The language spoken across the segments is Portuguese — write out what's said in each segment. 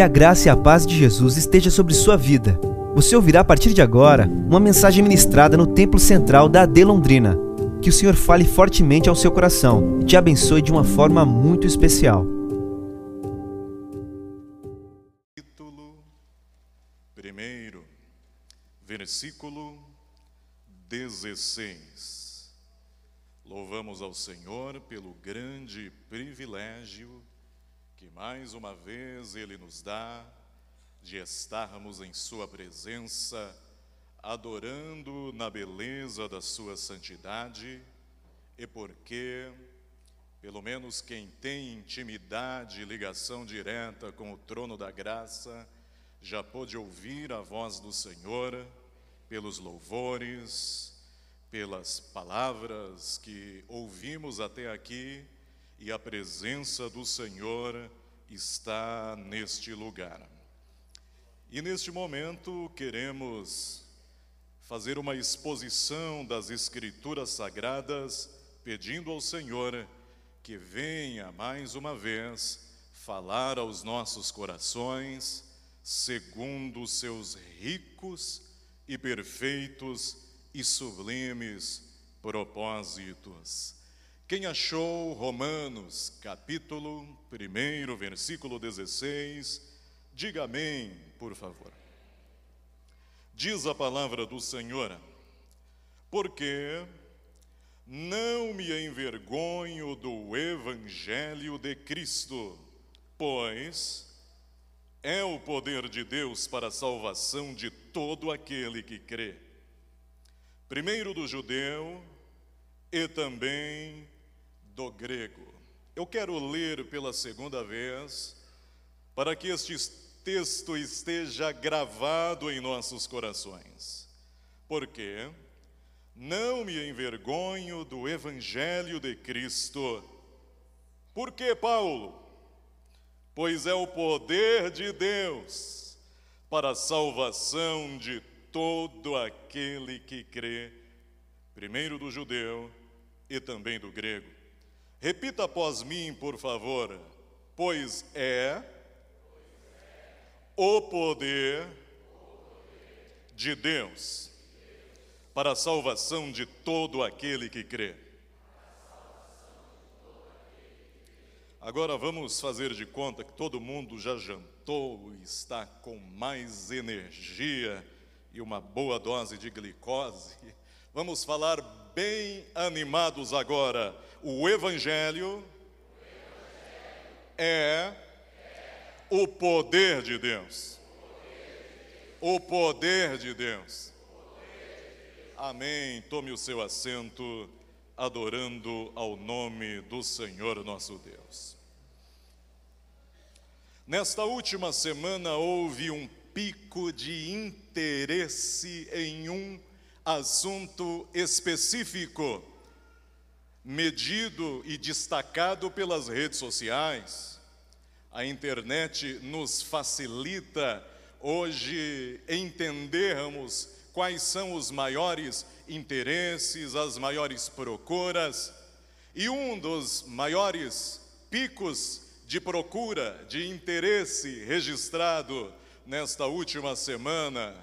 Que a graça e a paz de Jesus esteja sobre sua vida. Você ouvirá a partir de agora uma mensagem ministrada no Templo Central da AD Londrina. Que o Senhor fale fortemente ao seu coração e te abençoe de uma forma muito especial. capítulo 1, versículo 16. Louvamos ao Senhor pelo grande privilégio que mais uma vez Ele nos dá de estarmos em Sua presença, adorando na beleza da Sua santidade, e porque, pelo menos quem tem intimidade e ligação direta com o trono da graça, já pôde ouvir a voz do Senhor pelos louvores, pelas palavras que ouvimos até aqui, e a presença do Senhor está neste lugar. E neste momento queremos fazer uma exposição das Escrituras Sagradas, pedindo ao Senhor que venha mais uma vez falar aos nossos corações, segundo os seus ricos e perfeitos e sublimes propósitos. Quem achou Romanos, capítulo 1, versículo 16, diga amém, por favor. Diz a palavra do Senhor, porque não me envergonho do evangelho de Cristo, pois é o poder de Deus para a salvação de todo aquele que crê. Primeiro do judeu e também do grego. Eu quero ler pela segunda vez, para que este texto esteja gravado em nossos corações. Porque não me envergonho do Evangelho de Cristo. Por que, Paulo? Pois é o poder de Deus para a salvação de todo aquele que crê, primeiro do judeu e também do grego. Repita após mim, por favor. Pois é o poder de Deus para a salvação de todo aquele que crê. Agora vamos fazer de conta que todo mundo já jantou e está com mais energia e uma boa dose de glicose. Vamos falar bem animados agora. O Evangelho é o poder de Deus. O poder de Deus. Amém. Tome o seu assento, adorando ao nome do Senhor nosso Deus. Nesta última semana houve um pico de interesse em um assunto específico, medido e destacado pelas redes sociais. A internet nos facilita hoje entendermos quais são os maiores interesses, as maiores procuras, e um dos maiores picos de procura, de interesse registrado nesta última semana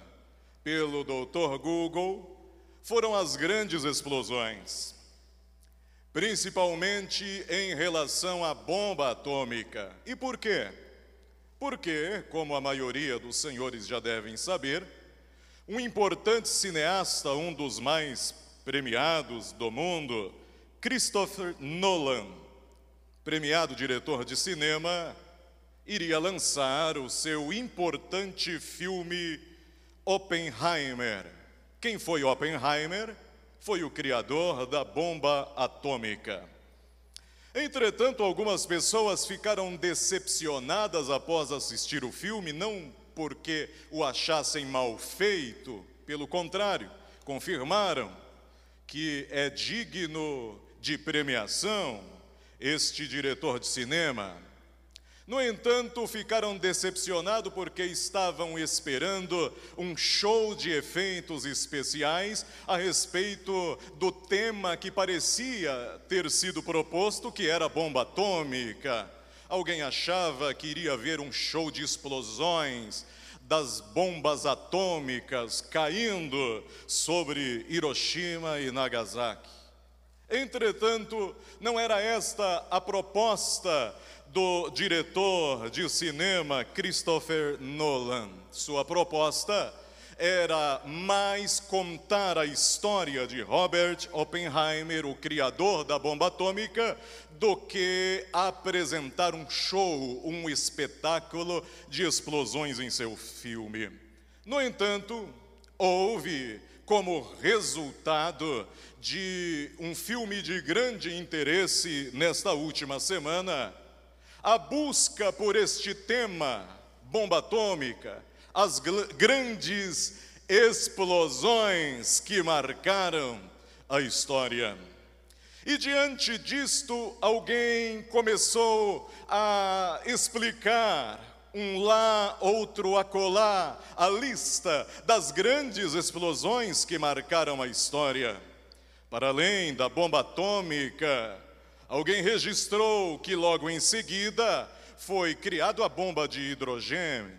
pelo Dr. Google foram as grandes explosões, principalmente em relação à bomba atômica. E por quê? Porque, como a maioria dos senhores já devem saber, um importante cineasta, um dos mais premiados do mundo, Christopher Nolan, premiado diretor de cinema, iria lançar o seu importante filme Oppenheimer. Quem foi Oppenheimer? Foi o criador da bomba atômica. Entretanto, algumas pessoas ficaram decepcionadas após assistir o filme, não porque o achassem mal feito, pelo contrário, confirmaram que é digno de premiação este diretor de cinema. No entanto, ficaram decepcionados porque estavam esperando um show de efeitos especiais a respeito do tema que parecia ter sido proposto, que era bomba atômica. alguém achava que iria ver um show de explosões das bombas atômicas caindo sobre Hiroshima e Nagasaki. Entretanto, não era esta a proposta do diretor de cinema Christopher Nolan. Sua proposta era mais contar a história de Robert Oppenheimer, o criador da bomba atômica, do que apresentar um show, um espetáculo de explosões em seu filme. No entanto, houve como resultado de um filme de grande interesse nesta última semana, a busca por este tema, bomba atômica, as grandes explosões que marcaram a história. E diante disto, alguém começou a explicar um lá, outro acolá, a lista das grandes explosões que marcaram a história. Para além da bomba atômica, alguém registrou que logo em seguida foi criada a bomba de hidrogênio.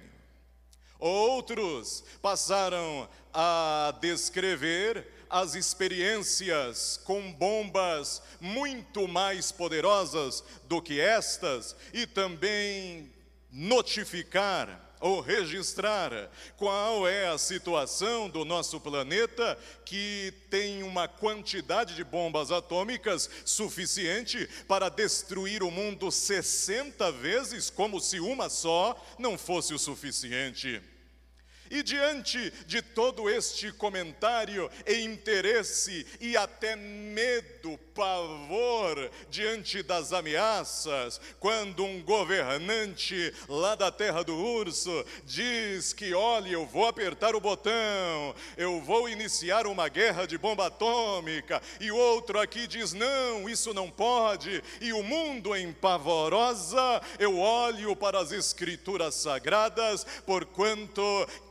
Outros passaram a descrever as experiências com bombas muito mais poderosas do que estas e também notificar ou registrar qual é a situação do nosso planeta que tem uma quantidade de bombas atômicas suficiente para destruir o mundo 60 vezes, como se uma só não fosse o suficiente. E diante de todo este comentário e interesse e até medo, pavor diante das ameaças, quando um governante lá da terra do urso diz que, olha, eu vou apertar o botão, eu vou iniciar uma guerra de bomba atômica, e outro aqui diz, não, isso não pode, e o mundo em pavorosa, eu olho para as escrituras sagradas, porquanto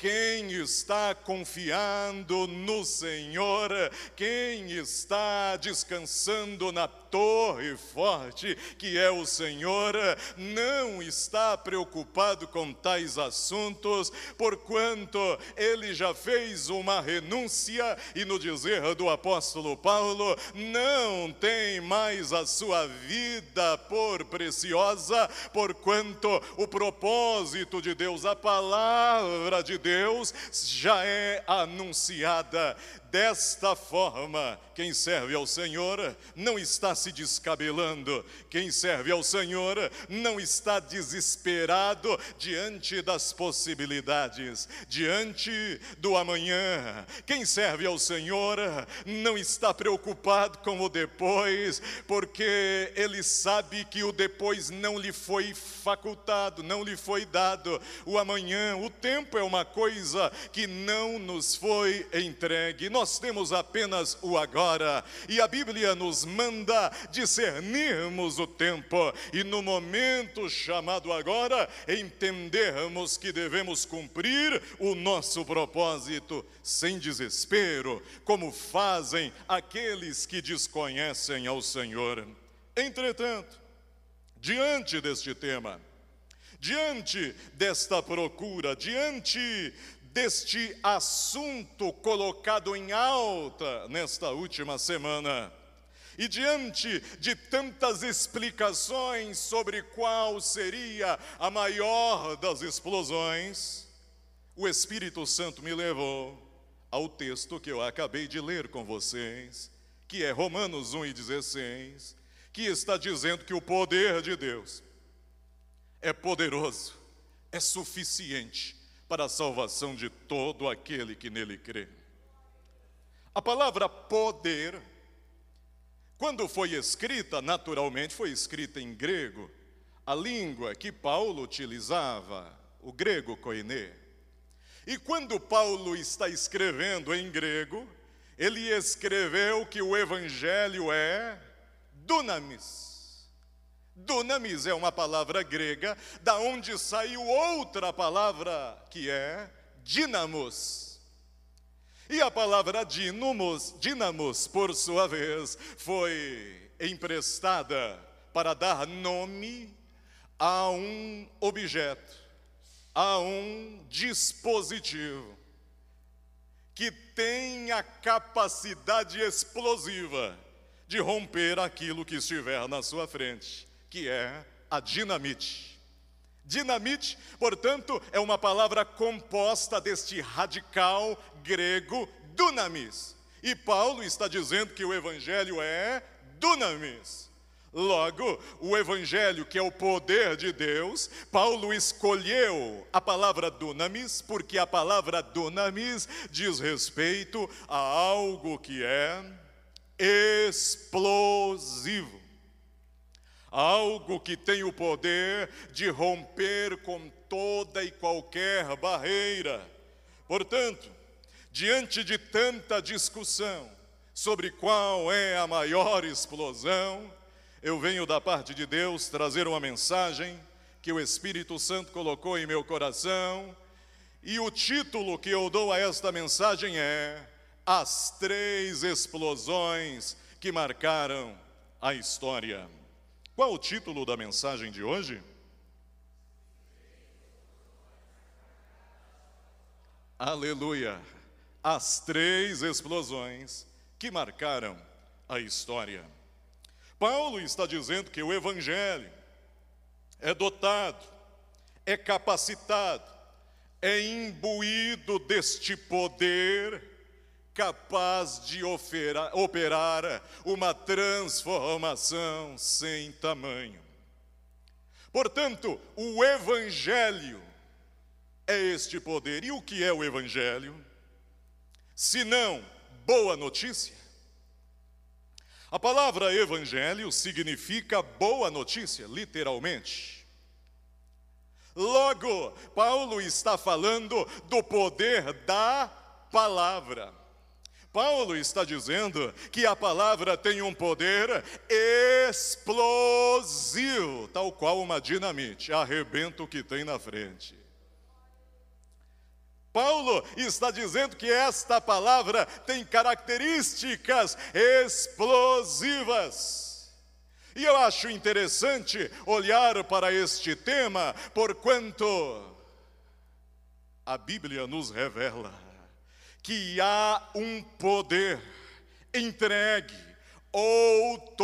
quem está confiando no Senhor, quem está descansando na torre forte que é o Senhor, não está preocupado com tais assuntos, porquanto ele já fez uma renúncia e, no dizer do apóstolo Paulo, não tem mais a sua vida por preciosa, porquanto o propósito de Deus, a palavra de Deus, já é anunciada. Desta forma, quem serve ao Senhor não está se descabelando, quem serve ao Senhor não está desesperado diante das possibilidades, diante do amanhã. Quem serve ao Senhor não está preocupado com o depois, porque ele sabe que o depois não lhe foi facultado, não lhe foi dado. O amanhã, o tempo é uma coisa que não nos foi entregue nós temos apenas o agora, e a Bíblia nos manda discernirmos o tempo, e no momento chamado agora, entendermos que devemos cumprir o nosso propósito sem desespero, como fazem aqueles que desconhecem ao Senhor. Entretanto, diante deste tema, diante desta procura, diante deste assunto colocado em alta nesta última semana. E diante de tantas explicações sobre qual seria a maior das explosões, o Espírito Santo me levou ao texto que eu acabei de ler com vocês, que é Romanos 1,16, que está dizendo que o poder de Deus é poderoso, é suficiente para a salvação de todo aquele que nele crê. A palavra poder, quando foi escrita, naturalmente foi escrita em grego, a língua que Paulo utilizava, o grego koiné. E quando Paulo está escrevendo em grego, ele escreveu que o evangelho é dunamis Dunamis é uma palavra grega, da onde saiu outra palavra que é dinamos. E a palavra dinamos, dinamos, por sua vez, foi emprestada para dar nome a um objeto, a um dispositivo que tem a capacidade explosiva de romper aquilo que estiver na sua frente, que é a dinamite. Dinamite, portanto, é uma palavra composta deste radical grego dunamis. E Paulo está dizendo que o evangelho é dunamis. Logo, o Evangelho, que é o poder de Deus, Paulo escolheu a palavra dunamis, porque a palavra dunamis diz respeito a algo que é explosivo. Algo que tem o poder de romper com toda e qualquer barreira. Portanto, diante de tanta discussão sobre qual é a maior explosão, eu venho da parte de Deus trazer uma mensagem que o Espírito Santo colocou em meu coração, e o título que eu dou a esta mensagem é As Três Explosões que Marcaram a História. Qual o título da mensagem de hoje? Aleluia! As três explosões que marcaram a história. Paulo está dizendo que o Evangelho é dotado, é capacitado, é imbuído deste poder capaz de operar, uma transformação sem tamanho. Portanto, o Evangelho é este poder. E o que é o Evangelho? Se não boa notícia? A palavra evangelho significa boa notícia, literalmente. Logo, Paulo está falando do poder da palavra. Paulo está dizendo que a palavra tem um poder explosivo, tal qual uma dinamite, arrebenta o que tem na frente. Paulo está dizendo que esta palavra tem características explosivas. E eu acho interessante olhar para este tema, porquanto a Bíblia nos revela que há um poder entregue, outorgado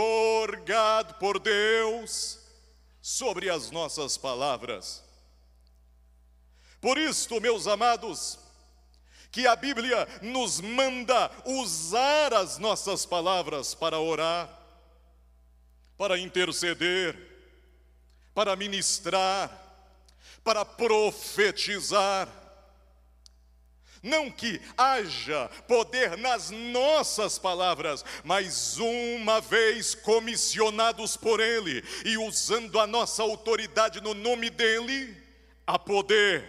por Deus sobre as nossas palavras. Por isto, meus amados, que a Bíblia nos manda usar as nossas palavras para orar, para interceder, para ministrar, para profetizar. Não que haja poder nas nossas palavras, mas uma vez comissionados por Ele e usando a nossa autoridade no nome dEle, há poder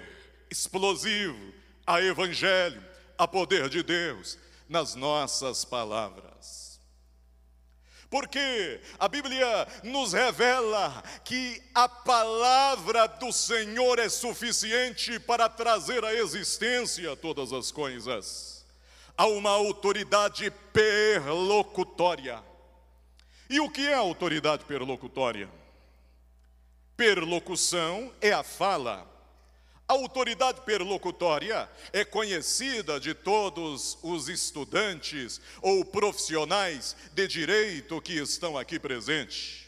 explosivo a Evangelho, a poder de Deus nas nossas palavras. Porque a Bíblia nos revela que a palavra do Senhor é suficiente para trazer à existência todas as coisas. Há uma autoridade perlocutória. E o que é autoridade perlocutória? Perlocução é a fala a autoridade perlocutória é conhecida de todos os estudantes ou profissionais de direito que estão aqui presentes.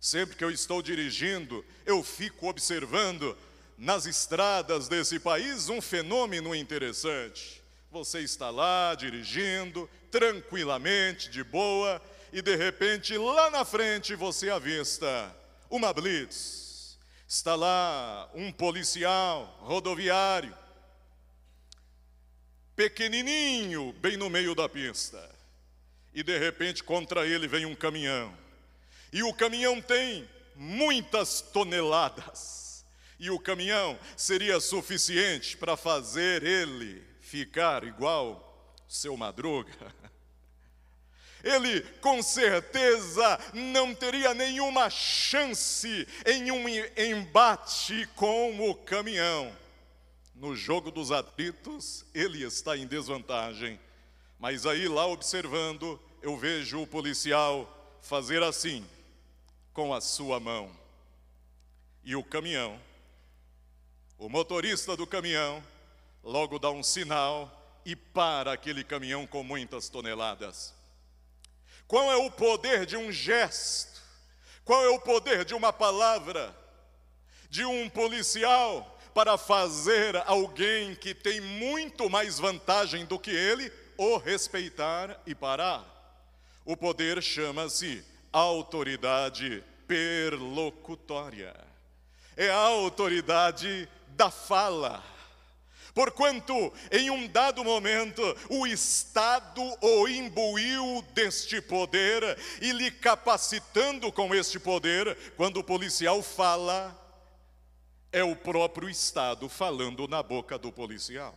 Sempre que eu estou dirigindo, eu fico observando nas estradas desse país um fenômeno interessante. Você está lá dirigindo, tranquilamente, de boa, e de repente lá na frente você avista uma blitz Está lá um policial rodoviário, pequenininho, bem no meio da pista. E de repente contra ele vem um caminhão. E o caminhão tem muitas toneladas. E o caminhão seria suficiente para fazer ele ficar igual seu madruga. ele com certeza não teria nenhuma chance em um embate com o caminhão. No jogo dos atritos, ele está em desvantagem. Mas aí, lá observando, eu vejo o policial fazer assim, com a sua mão. E o caminhão, o motorista do caminhão, logo dá um sinal e para aquele caminhão com muitas toneladas. Qual é o poder de um gesto? Qual é o poder de uma palavra? De um policial para fazer alguém que tem muito mais vantagem do que ele o respeitar e parar. O poder chama-se autoridade perlocutória. É a autoridade da fala. Porquanto, em um dado momento, o Estado o imbuiu deste poder e lhe capacitando com este poder, quando o policial fala, é o próprio Estado falando na boca do policial.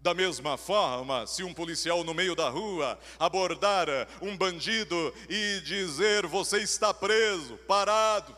Da mesma forma, se um policial no meio da rua abordar um bandido e dizer: Você está preso, parado,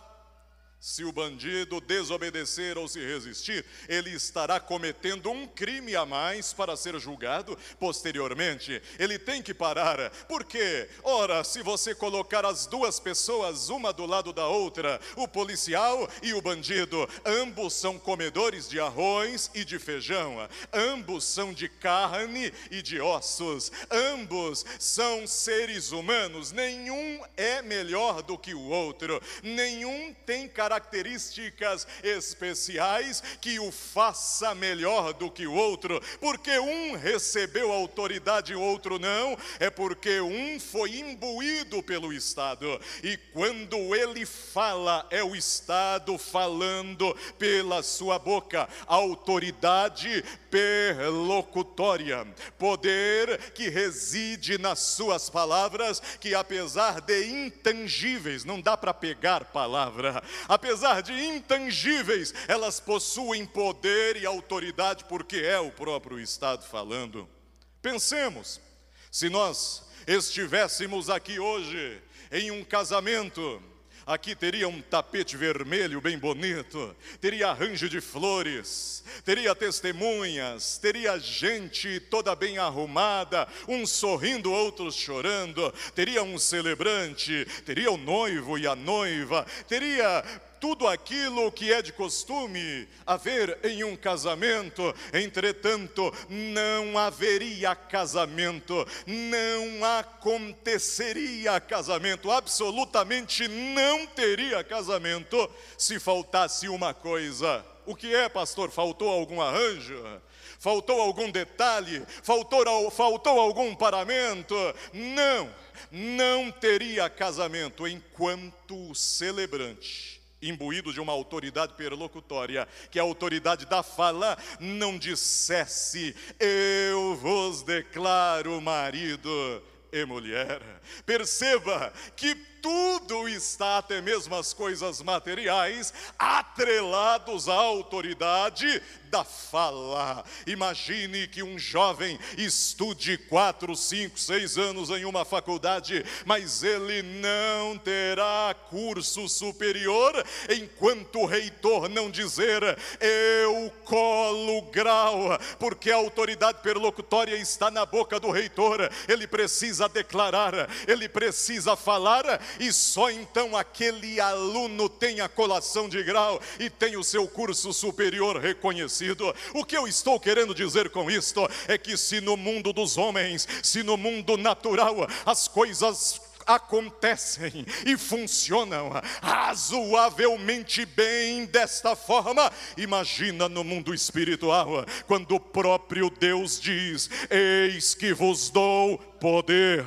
se o bandido desobedecer ou se resistir, ele estará cometendo um crime a mais para ser julgado posteriormente. Ele tem que parar, porque, ora, se você colocar as duas pessoas uma do lado da outra, o policial e o bandido, ambos são comedores de arroz e de feijão, ambos são de carne e de ossos, ambos são seres humanos, nenhum é melhor do que o outro, nenhum tem características características especiais que o faça melhor do que o outro, porque um recebeu autoridade e o outro não, é porque um foi imbuído pelo Estado, e quando ele fala, é o Estado falando pela sua boca, autoridade perlocutória, poder que reside nas suas palavras, que apesar de intangíveis, não dá para pegar palavra, apesar de intangíveis, elas possuem poder e autoridade, porque é o próprio Estado falando. Pensemos, se nós estivéssemos aqui hoje em um casamento, Aqui teria um tapete vermelho bem bonito, teria arranjo de flores, teria testemunhas, teria gente toda bem arrumada, uns sorrindo, outros chorando, teria um celebrante, teria o noivo e a noiva, teria tudo aquilo que é de costume haver em um casamento, entretanto, não haveria casamento, não aconteceria casamento, absolutamente não teria casamento se faltasse uma coisa. O que é, pastor? Faltou algum arranjo? Faltou algum detalhe? Faltou, faltou algum paramento? Não, não teria casamento enquanto o celebrante imbuído de uma autoridade perlocutória, que a autoridade da fala não dissesse: Eu vos declaro marido e mulher. Perceba que tudo está, até mesmo as coisas materiais, atrelados à autoridade da fala. Imagine que um jovem estude quatro, cinco, seis anos em uma faculdade, mas ele não terá curso superior enquanto o reitor não dizer eu colo grau, porque a autoridade perlocutória está na boca do reitor. Ele precisa declarar, ele precisa falar e só então aquele aluno tem a colação de grau e tem o seu curso superior reconhecido. O que eu estou querendo dizer com isto é que se no mundo dos homens, se no mundo natural as coisas acontecem e funcionam razoavelmente bem desta forma. Imagina no mundo espiritual, quando o próprio Deus diz: Eis que vos dou poder,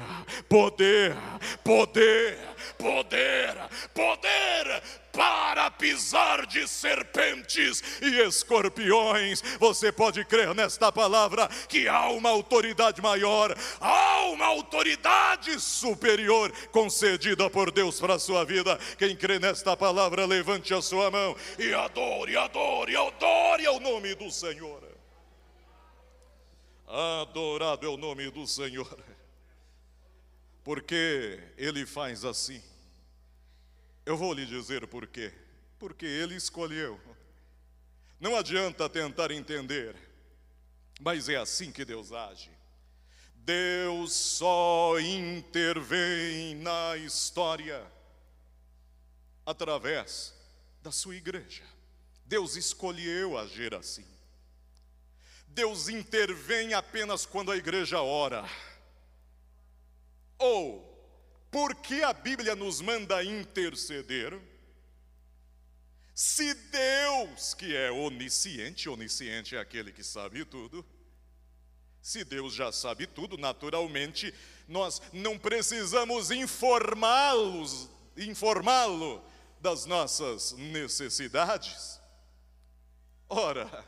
poder, poder, poder, poder para pisar de serpentes e escorpiões. Você pode crer nesta palavra que há uma autoridade maior, há uma autoridade superior concedida por Deus para a sua vida. Quem crê nesta palavra, levante a sua mão e adore, adore, adore ao nome do Senhor. Adorado é o nome do Senhor, porque Ele faz assim eu vou lhe dizer por quê. Porque ele escolheu. Não adianta tentar entender, mas é assim que Deus age. Deus só intervém na história através da sua igreja. Deus escolheu agir assim. Deus intervém apenas quando a igreja ora. Ou, porque a Bíblia nos manda interceder? Se Deus, que é onisciente, onisciente é aquele que sabe tudo, se Deus já sabe tudo, naturalmente, nós não precisamos informá-los, informá-lo das nossas necessidades. Ora,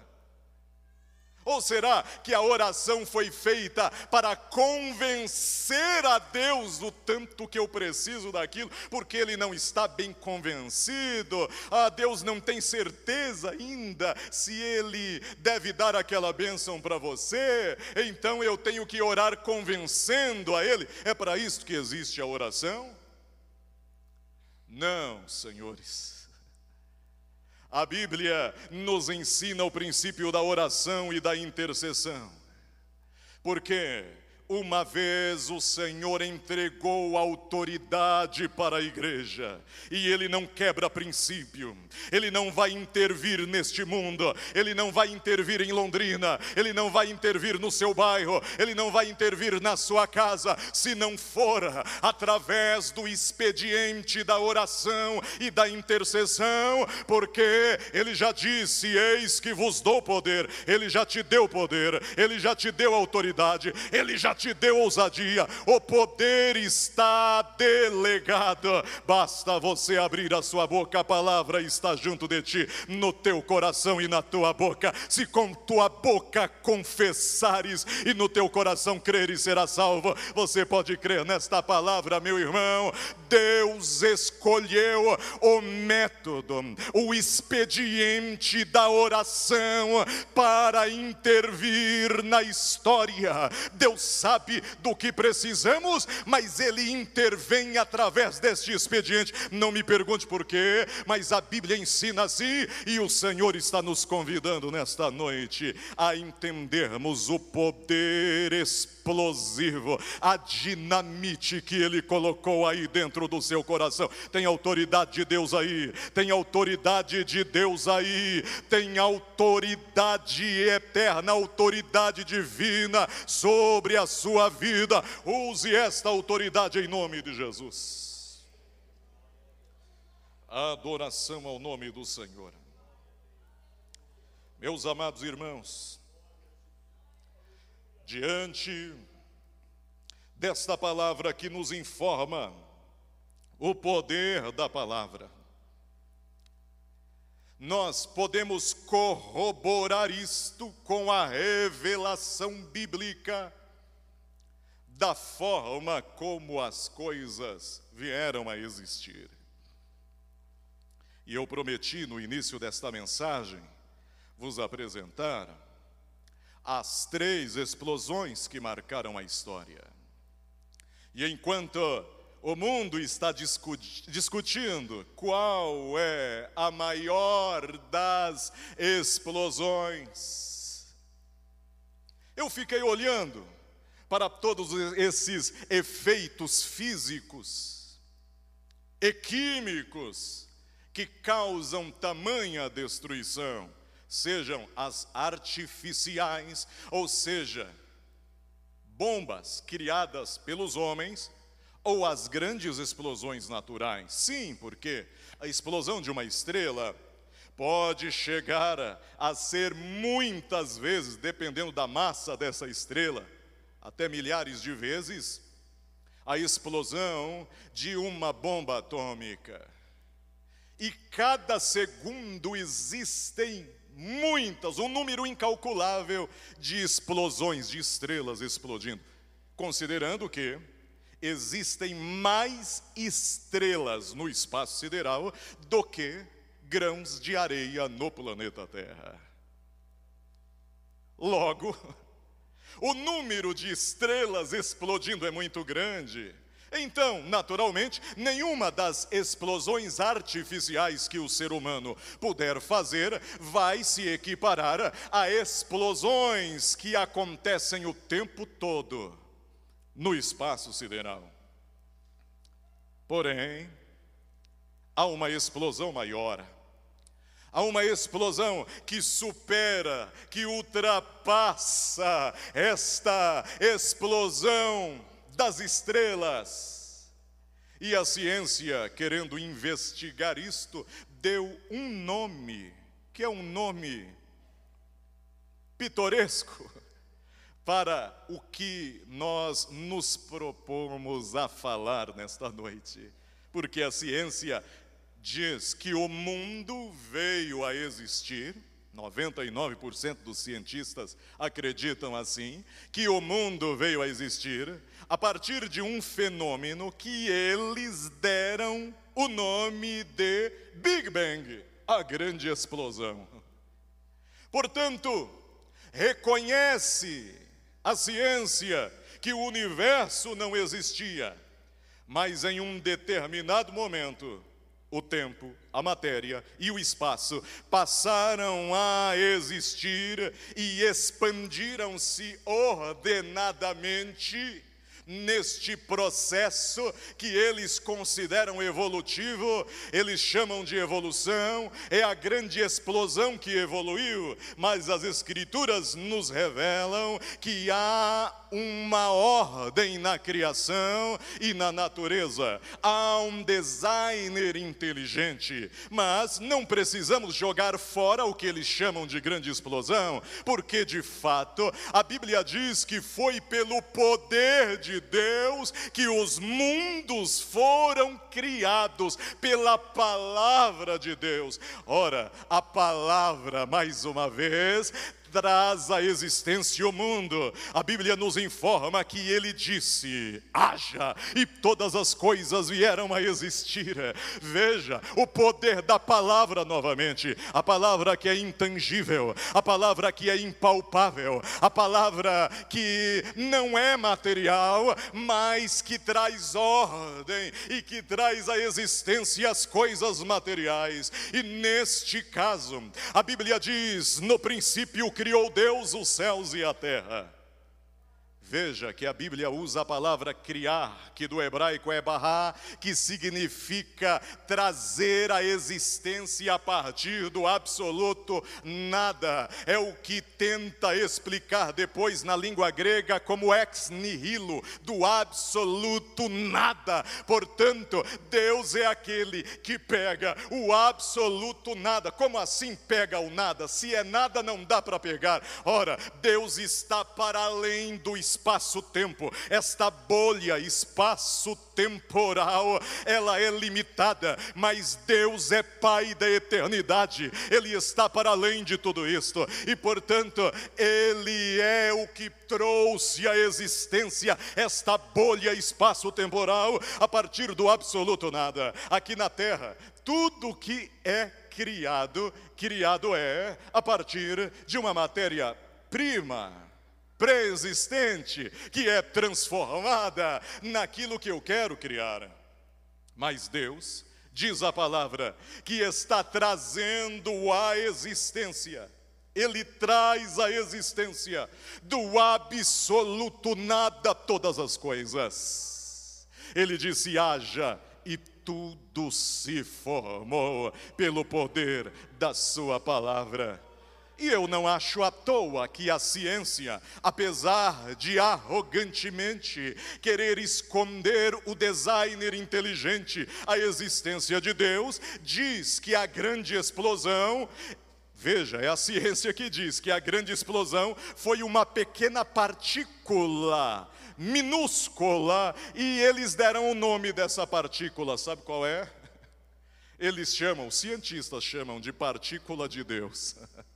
ou será que a oração foi feita para convencer a Deus do tanto que eu preciso daquilo, porque ele não está bem convencido? Ah, Deus não tem certeza ainda se ele deve dar aquela bênção para você, então eu tenho que orar convencendo a ele. É para isso que existe a oração? Não, senhores. A Bíblia nos ensina o princípio da oração e da intercessão. Porque uma vez o Senhor entregou autoridade para a igreja, e Ele não quebra princípio, Ele não vai intervir neste mundo, Ele não vai intervir em Londrina, Ele não vai intervir no seu bairro, Ele não vai intervir na sua casa, se não for através do expediente da oração e da intercessão, porque Ele já disse: Eis que vos dou poder, Ele já te deu poder, Ele já te deu autoridade, Ele já te deu ousadia, o poder está delegado. Basta você abrir a sua boca, a palavra está junto de ti, no teu coração e na tua boca. Se com tua boca confessares e no teu coração creres, será salvo. Você pode crer nesta palavra, meu irmão. Deus escolheu o método, o expediente da oração para intervir na história. Deus sabe do que precisamos, mas Ele intervém através deste expediente. Não me pergunte por quê, mas a Bíblia ensina assim, e o Senhor está nos convidando nesta noite a entendermos o poder explosivo, a dinamite que Ele colocou aí dentro do seu coração. Tem autoridade de Deus aí, tem autoridade de Deus aí, tem autoridade eterna, autoridade divina sobre a sua vida. Use esta autoridade em nome de Jesus. Adoração ao nome do Senhor. Meus amados irmãos, diante desta palavra que nos informa o poder da palavra, nós podemos corroborar isto com a revelação bíblica da forma como as coisas vieram a existir. E eu prometi no início desta mensagem vos apresentar as três explosões que marcaram a história. E enquanto o mundo está discutindo qual é a maior das explosões, eu fiquei olhando para todos esses efeitos físicos e químicos que causam tamanha destruição, sejam as artificiais, ou seja, bombas criadas pelos homens, ou as grandes explosões naturais. Sim, porque a explosão de uma estrela pode chegar a ser muitas vezes, dependendo da massa dessa estrela, até milhares de vezes, a explosão de uma bomba atômica. E cada segundo existem muitas, um número incalculável de explosões de estrelas explodindo, considerando que existem mais estrelas no espaço sideral do que grãos de areia no planeta Terra. Logo, o número de estrelas explodindo é muito grande. Então, naturalmente, nenhuma das explosões artificiais que o ser humano puder fazer vai se equiparar a explosões que acontecem o tempo todo no espaço sideral. Porém, há uma explosão maior, Há uma explosão que supera, que ultrapassa esta explosão das estrelas. E a ciência, querendo investigar isto, deu um nome, que é um nome pitoresco, para o que nós nos propomos a falar nesta noite. Porque a ciência diz que o mundo veio a existir, 99% dos cientistas acreditam assim, que o mundo veio a existir a partir de um fenômeno que eles deram o nome de Big Bang, a grande explosão. Portanto, reconhece a ciência que o universo não existia, mas em um determinado momento o tempo, a matéria e o espaço passaram a existir e expandiram-se ordenadamente neste processo que eles consideram evolutivo, eles chamam de evolução, é a grande explosão que evoluiu, mas as Escrituras nos revelam que há uma ordem na criação e na natureza. Há um designer inteligente, mas não precisamos jogar fora o que eles chamam de grande explosão, porque de fato a Bíblia diz que foi pelo poder de Deus que os mundos foram criados pela palavra de Deus. Ora, a palavra, mais uma vez, traz à existência o mundo. A Bíblia nos informa que ele disse: haja, e todas as coisas vieram a existir. Veja o poder da palavra novamente, a palavra que é intangível, a palavra que é impalpável, a palavra que não é material, mas que traz ordem e que traz à existência as coisas materiais. E neste caso, a Bíblia diz: no princípio, criou Deus os céus e a terra. Veja que a Bíblia usa a palavra criar, que do hebraico é barrar, que significa trazer a existência a partir do absoluto nada. É o que tenta explicar depois na língua grega como ex nihilo, do absoluto nada. Portanto, Deus é aquele que pega o absoluto nada. Como assim pega o nada? Se é nada, não dá para pegar. Ora, Deus está para além do espaço espaço-tempo, esta bolha espaço-temporal, ela é limitada, mas Deus é Pai da eternidade, Ele está para além de tudo isto, e portanto, Ele é o que trouxe à existência esta bolha espaço-temporal a partir do absoluto nada. Aqui na terra, tudo que é criado, criado é a partir de uma matéria-prima pré-existente, que é transformada naquilo que eu quero criar. Mas Deus, diz a palavra, que está trazendo à existência, Ele traz à existência do absoluto nada todas as coisas. Ele disse: haja e tudo se formou pelo poder da Sua palavra. E eu não acho à toa que a ciência, apesar de arrogantemente querer esconder o designer inteligente, a existência de Deus, diz que a grande explosão Veja, é a ciência que diz que a grande explosão foi uma pequena partícula, minúscula, e eles deram o nome dessa partícula, sabe qual é? Eles chamam, cientistas chamam de partícula de Deus.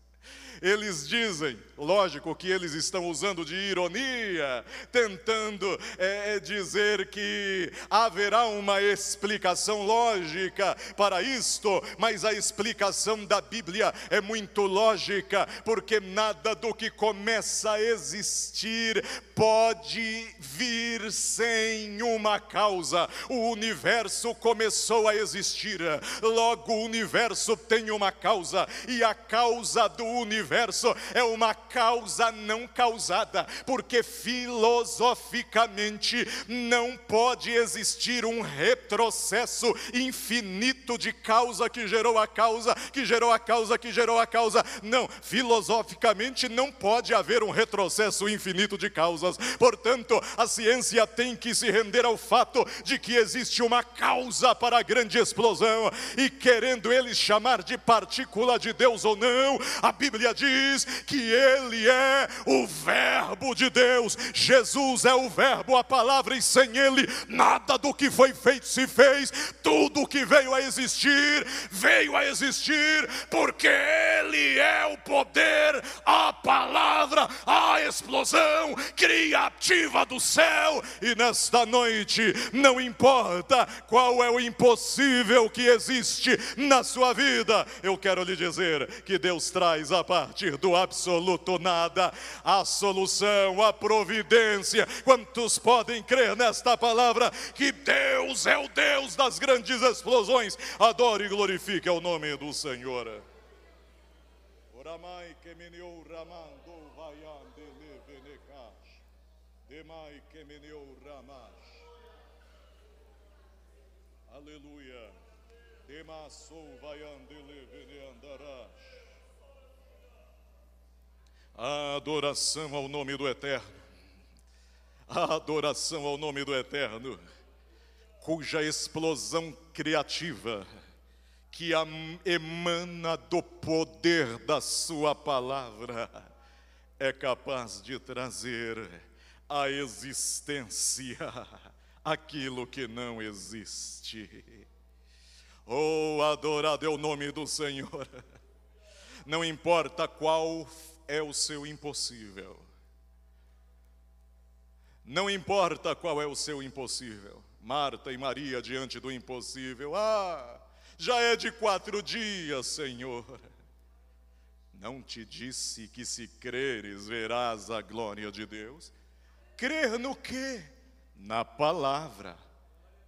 Eles dizem, lógico que eles estão usando de ironia, tentando é, dizer que haverá uma explicação lógica para isto, mas a explicação da Bíblia é muito lógica, porque nada do que começa a existir pode vir sem uma causa. O universo começou a existir, logo o universo tem uma causa, e a causa do universo universo é uma causa não causada, porque filosoficamente não pode existir um retrocesso infinito de causa que gerou a causa, que gerou a causa, que gerou a causa. Não, filosoficamente não pode haver um retrocesso infinito de causas. Portanto, a ciência tem que se render ao fato de que existe uma causa para a grande explosão e querendo eles chamar de partícula de Deus ou não, a Bíblia diz que ele é o verbo de Deus. Jesus é o verbo, a palavra e sem ele nada do que foi feito se fez. Tudo que veio a existir, veio a existir porque ele é o poder, a palavra, a explosão criativa do céu. E nesta noite, não importa qual é o impossível que existe na sua vida, eu quero lhe dizer que Deus traz a partir do absoluto nada a solução, a providência. Quantos podem crer nesta palavra que Deus é o Deus das grandes explosões? Adore e glorifique o nome do Senhor. Oramai que ramando demai que ramash. Aleluia. Demassou vaiandele veneandarash. A adoração ao nome do Eterno. A adoração ao nome do Eterno, cuja explosão criativa que emana do poder da Sua palavra, é capaz de trazer a existência aquilo que não existe. Oh, adorado é o nome do Senhor. Não importa qual é o seu impossível. Não importa qual é o seu impossível. Marta e Maria diante do impossível. Ah, já é de quatro dias, Senhor. Não te disse que se creres verás a glória de Deus? Crer no quê? Na palavra.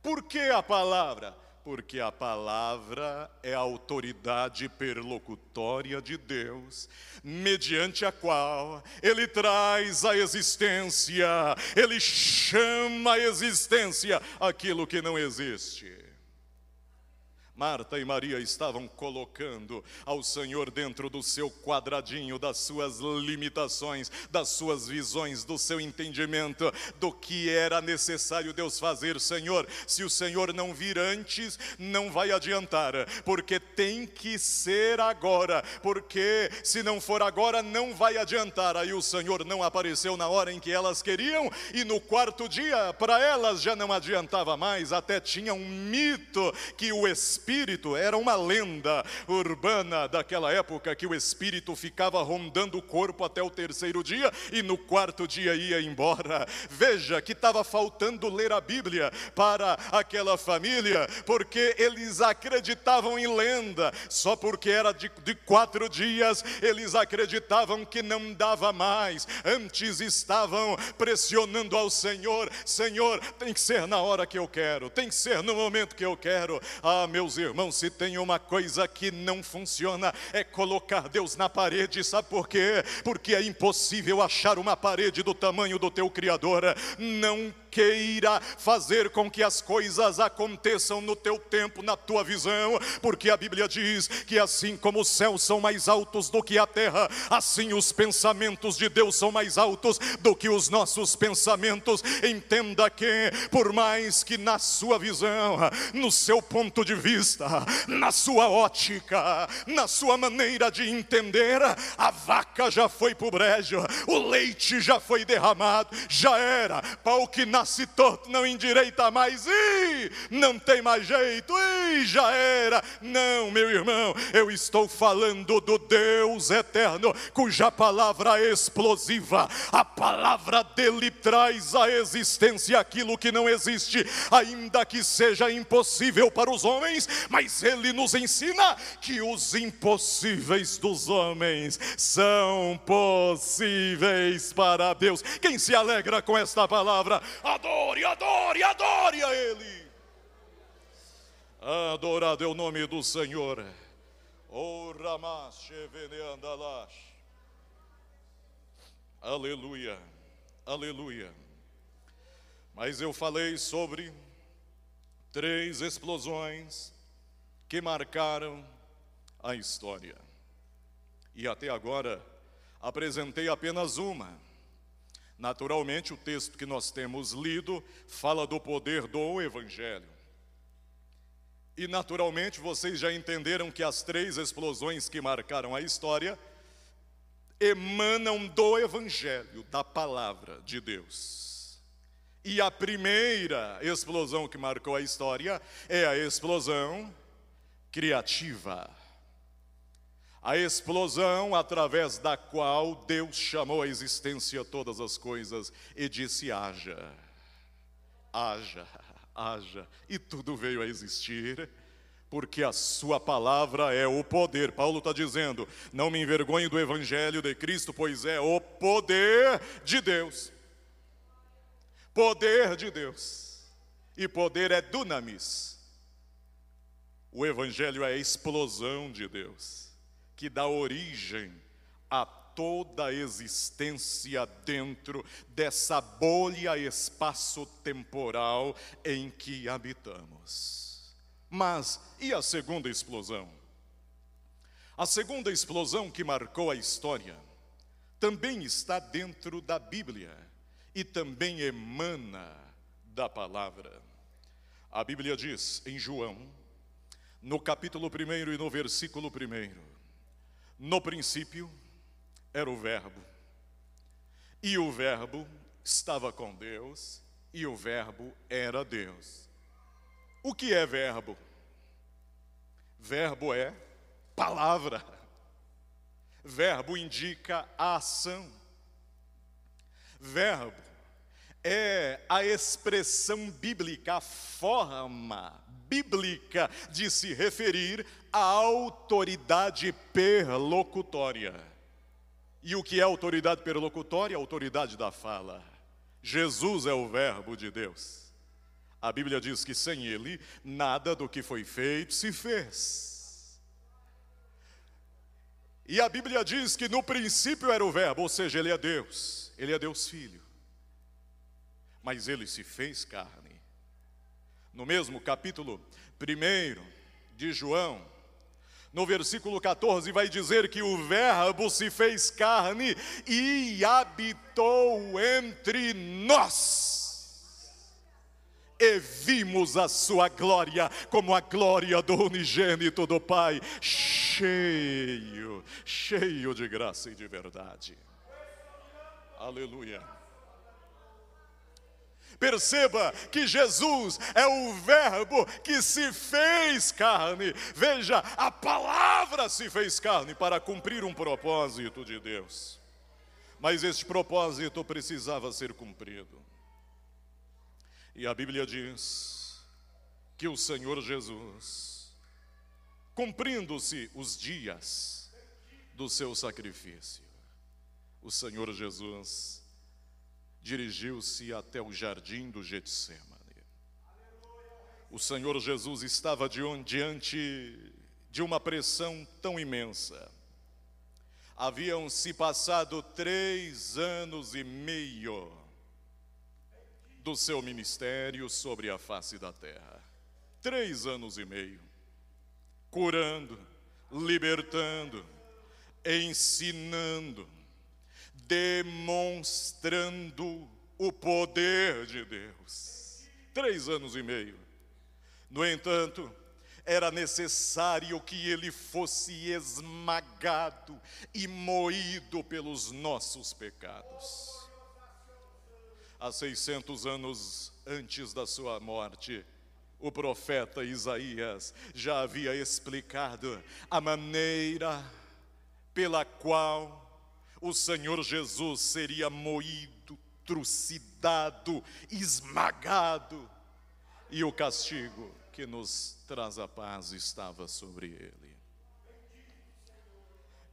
Por que a palavra? Porque a palavra é a autoridade perlocutória de Deus, mediante a qual Ele traz à existência, Ele chama à existência aquilo que não existe. Marta e Maria estavam colocando ao Senhor dentro do seu quadradinho, das suas limitações, das suas visões, do seu entendimento, do que era necessário Deus fazer. Senhor, se o Senhor não vir antes, não vai adiantar, porque tem que ser agora, porque se não for agora, não vai adiantar. Aí o Senhor não apareceu na hora em que elas queriam, e no quarto dia, para elas já não adiantava mais, até tinha um mito que o Espírito espírito era uma lenda urbana daquela época que o espírito ficava rondando o corpo até o terceiro dia e no quarto dia ia embora. Veja que estava faltando ler a Bíblia para aquela família, porque eles acreditavam em lenda, só porque era de, de quatro dias, eles acreditavam que não dava mais. Antes estavam pressionando ao Senhor: Senhor, tem que ser na hora que eu quero, tem que ser no momento que eu quero. Ah, meus irmãos, se tem uma coisa que não funciona, é colocar Deus na parede, sabe por quê? Porque é impossível achar uma parede do tamanho do teu Criador. Não queira fazer com que as coisas aconteçam no teu tempo, na tua visão, porque a Bíblia diz que assim como os céus são mais altos do que a terra, assim os pensamentos de Deus são mais altos do que os nossos pensamentos. Entenda que, por mais que na sua visão, no seu ponto de vista, na sua ótica, na sua maneira de entender, a vaca já foi para o brejo, o leite já foi derramado, já era, pau que na nasce torto, não endireita mais, e não tem mais jeito, e já era. Não, meu irmão, eu estou falando do Deus eterno, cuja palavra é explosiva, a palavra dele traz à existência aquilo que não existe, ainda que seja impossível para os homens, mas ele nos ensina que os impossíveis dos homens são possíveis para Deus. Quem se alegra com esta palavra? Adore, adore, adore a Ele. Adorado é o nome do Senhor. O Aleluia, aleluia. Mas eu falei sobre três explosões que marcaram a história. E até agora apresentei apenas uma. Naturalmente, o texto que nós temos lido fala do poder do Evangelho. E naturalmente vocês já entenderam que as três explosões que marcaram a história emanam do Evangelho, da palavra de Deus. E a primeira explosão que marcou a história é a explosão criativa. A explosão através da qual Deus chamou à existência todas as coisas e disse: haja, haja, haja, e tudo veio a existir porque a sua palavra é o poder. Paulo está dizendo: não me envergonhe do evangelho de Cristo, pois é o poder de Deus. Poder de Deus. E poder é dunamis. O evangelho é a explosão de Deus, que dá origem a toda a existência dentro dessa bolha espaço-temporal em que habitamos. Mas e a segunda explosão? A segunda explosão que marcou a história também está dentro da Bíblia e também emana da palavra. A Bíblia diz em João, no capítulo 1 e no versículo 1, no princípio era o Verbo, e o Verbo estava com Deus, e o Verbo era Deus. O que é verbo? Verbo é palavra. Verbo indica a ação. Verbo é a expressão bíblica, a forma bíblica de se referir à autoridade perlocutória. E o que é autoridade perlocutória? A autoridade da fala. Jesus é o Verbo de Deus. A Bíblia diz que sem ele, nada do que foi feito se fez. E a Bíblia diz que no princípio era o Verbo, ou seja, ele é Deus, ele é Deus Filho. Mas ele se fez carne. No mesmo capítulo 1 de João, no versículo 14, vai dizer que o Verbo se fez carne e habitou entre nós e vimos a sua glória como a glória do unigênito do Pai, cheio, cheio de graça e de verdade. Aleluia. Perceba que Jesus é o Verbo que se fez carne. Veja, a palavra se fez carne para cumprir um propósito de Deus. Mas este propósito precisava ser cumprido. E a Bíblia diz que o Senhor Jesus, cumprindo-se os dias do seu sacrifício, o Senhor Jesus dirigiu-se até o jardim do Getsemane. O Senhor Jesus estava diante de uma pressão tão imensa. Haviam se passado três anos e meio do seu ministério sobre a face da terra. Três anos e meio, curando, libertando, ensinando, demonstrando o poder de Deus. Três anos e meio. No entanto, era necessário que ele fosse esmagado e moído pelos nossos pecados há 600 anos antes da sua morte, o profeta Isaías já havia explicado a maneira pela qual o Senhor Jesus seria moído, trucidado, esmagado, e o castigo que nos traz a paz estava sobre ele.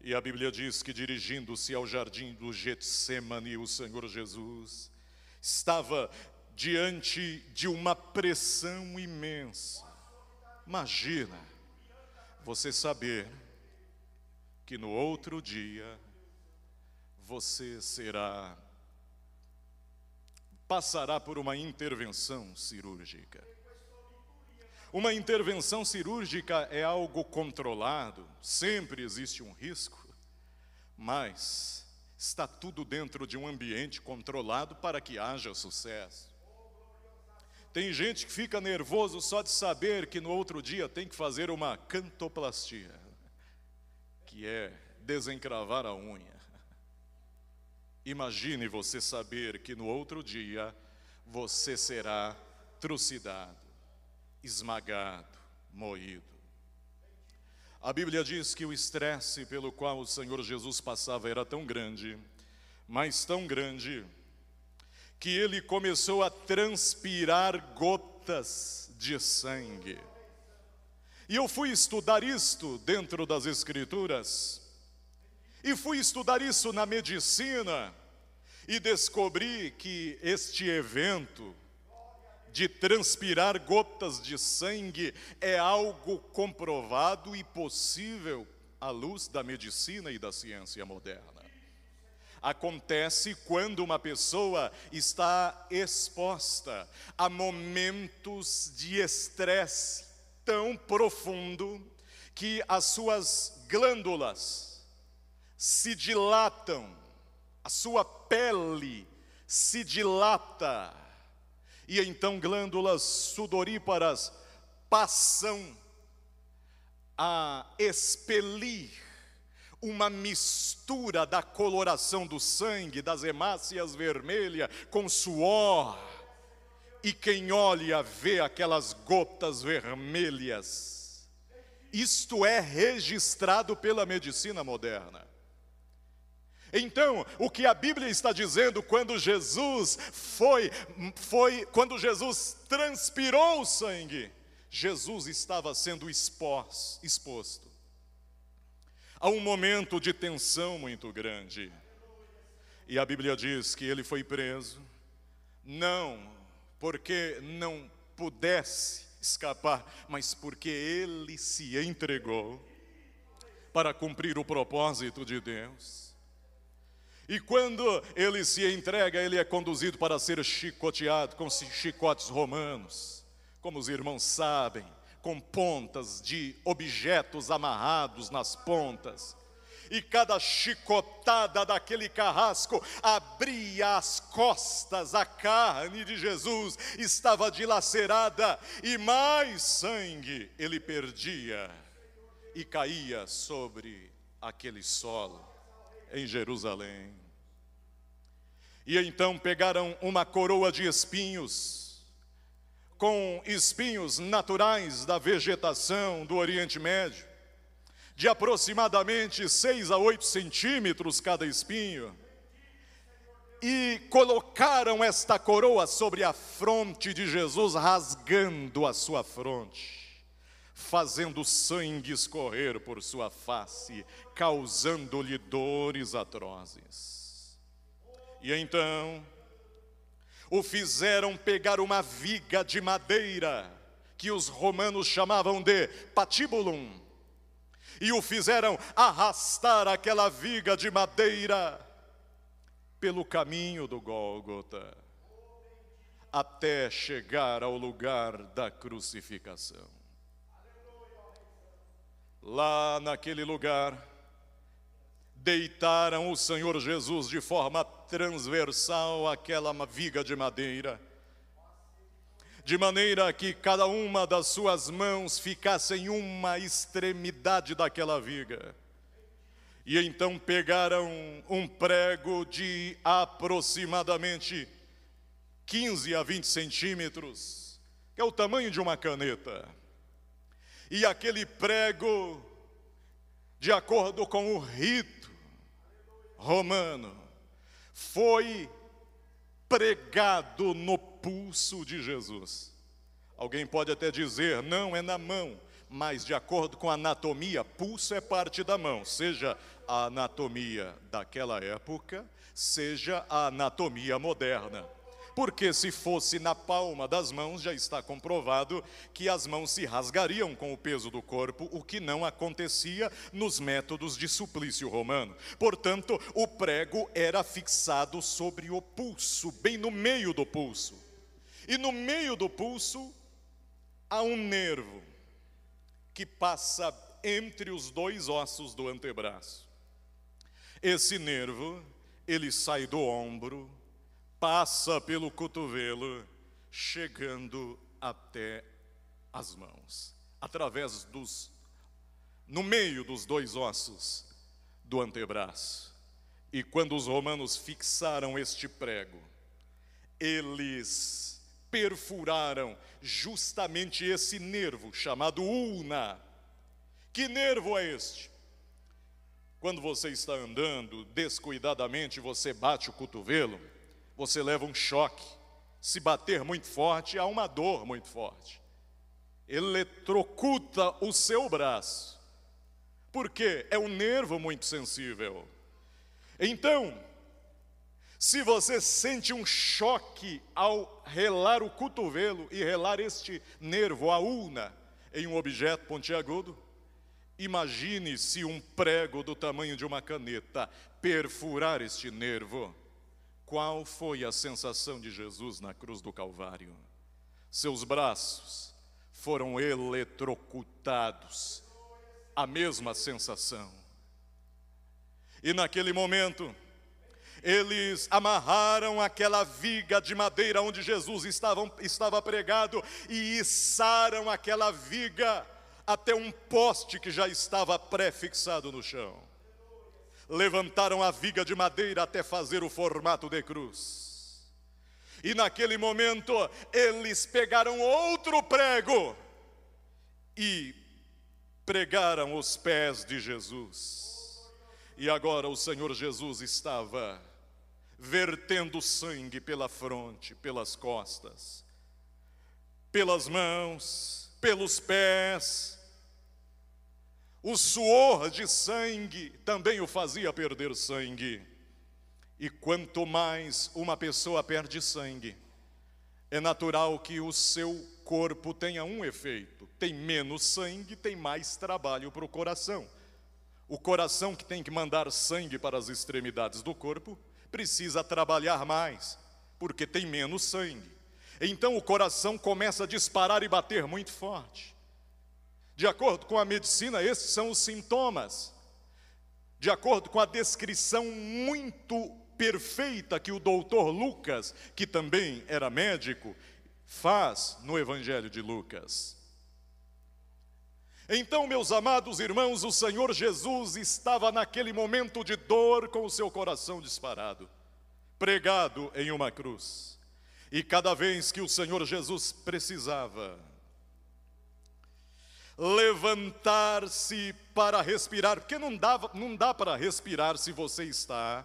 E a Bíblia diz que dirigindo-se ao jardim do Getsemane, o Senhor Jesus estava diante de uma pressão imensa. Imagina você saber que no outro dia você será passará por uma intervenção cirúrgica. Uma intervenção cirúrgica é algo controlado, sempre existe um risco, mas está tudo dentro de um ambiente controlado para que haja sucesso. Tem gente que fica nervoso só de saber que no outro dia tem que fazer uma cantoplastia, que é desencravar a unha. Imagine você saber que no outro dia você será trucidado, esmagado, moído. A Bíblia diz que o estresse pelo qual o Senhor Jesus passava era tão grande, mas tão grande, que ele começou a transpirar gotas de sangue. E eu fui estudar isto dentro das Escrituras, e fui estudar isso na medicina, e descobri que este evento de transpirar gotas de sangue é algo comprovado e possível à luz da medicina e da ciência moderna. Acontece quando uma pessoa está exposta a momentos de estresse tão profundo que as suas glândulas se dilatam, a sua pele se dilata, e então glândulas sudoríparas passam a expelir uma mistura da coloração do sangue, das hemácias vermelhas, com suor. E quem olha vê aquelas gotas vermelhas. Isto é registrado pela medicina moderna. Então, o que a Bíblia está dizendo quando Jesus foi, foi quando Jesus transpirou o sangue, Jesus estava sendo exposto a um momento de tensão muito grande. E a Bíblia diz que ele foi preso, não porque não pudesse escapar, mas porque ele se entregou para cumprir o propósito de Deus. E quando ele se entrega, ele é conduzido para ser chicoteado com chicotes romanos, como os irmãos sabem com pontas de objetos amarrados nas pontas. E cada chicotada daquele carrasco abria as costas, a carne de Jesus estava dilacerada e mais sangue ele perdia e caía sobre aquele solo em Jerusalém. E então pegaram uma coroa de espinhos com espinhos naturais da vegetação do Oriente Médio, de aproximadamente 6 a 8 centímetros cada espinho, e colocaram esta coroa sobre a fronte de Jesus, rasgando a sua fronte, fazendo sangue escorrer por sua face, causando-lhe dores atrozes. E então, o fizeram pegar uma viga de madeira, que os romanos chamavam de patibulum, e o fizeram arrastar aquela viga de madeira pelo caminho do Gólgota, até chegar ao lugar da crucificação. Lá naquele lugar, deitaram o Senhor Jesus de forma transversal àquela viga de madeira, de maneira que cada uma das suas mãos ficasse em uma extremidade daquela viga. E então pegaram um prego de aproximadamente 15 a 20 centímetros, que é o tamanho de uma caneta. E aquele prego, de acordo com o rito, romano foi pregado no pulso de Jesus. Alguém pode até dizer, não, é na mão, mas de acordo com a anatomia, pulso é parte da mão, seja a anatomia daquela época, seja a anatomia moderna. Porque se fosse na palma das mãos, já está comprovado que as mãos se rasgariam com o peso do corpo, o que não acontecia nos métodos de suplício romano. Portanto, o prego era fixado sobre o pulso, bem no meio do pulso. E no meio do pulso há um nervo que passa entre os dois ossos do antebraço. Esse nervo, ele sai do ombro, passa pelo cotovelo, chegando até as mãos, através dos no meio dos dois ossos do antebraço. E quando os romanos fixaram este prego, eles perfuraram justamente esse nervo chamado ulna. Que nervo é este? Quando você está andando descuidadamente, você bate o cotovelo, você leva um choque. Se bater muito forte, há uma dor muito forte. Eletrocuta o seu braço. Porque é um nervo muito sensível. Então, se você sente um choque ao relar o cotovelo e relar este nervo, a ulna, em um objeto pontiagudo, imagine se um prego do tamanho de uma caneta perfurar este nervo. Qual foi a sensação de Jesus na cruz do Calvário? Seus braços foram eletrocutados, a mesma sensação. E naquele momento, eles amarraram aquela viga de madeira onde Jesus estava, estava pregado e içaram aquela viga até um poste que já estava pré-fixado no chão. Levantaram a viga de madeira até fazer o formato de cruz. E naquele momento eles pegaram outro prego e pregaram os pés de Jesus. E agora o Senhor Jesus estava vertendo sangue pela fronte, pelas costas, pelas mãos, pelos pés. O suor de sangue também o fazia perder sangue. E quanto mais uma pessoa perde sangue, é natural que o seu corpo tenha um efeito. Tem menos sangue, tem mais trabalho para o coração. O coração que tem que mandar sangue para as extremidades do corpo precisa trabalhar mais, porque tem menos sangue. Então o coração começa a disparar e bater muito forte. De acordo com a medicina, esses são os sintomas. De acordo com a descrição muito perfeita que o doutor Lucas, que também era médico, faz no Evangelho de Lucas. Então, meus amados irmãos, o Senhor Jesus estava naquele momento de dor com o seu coração disparado, pregado em uma cruz. E cada vez que o Senhor Jesus precisava levantar-se para respirar, porque não, dava, não dá para respirar se você está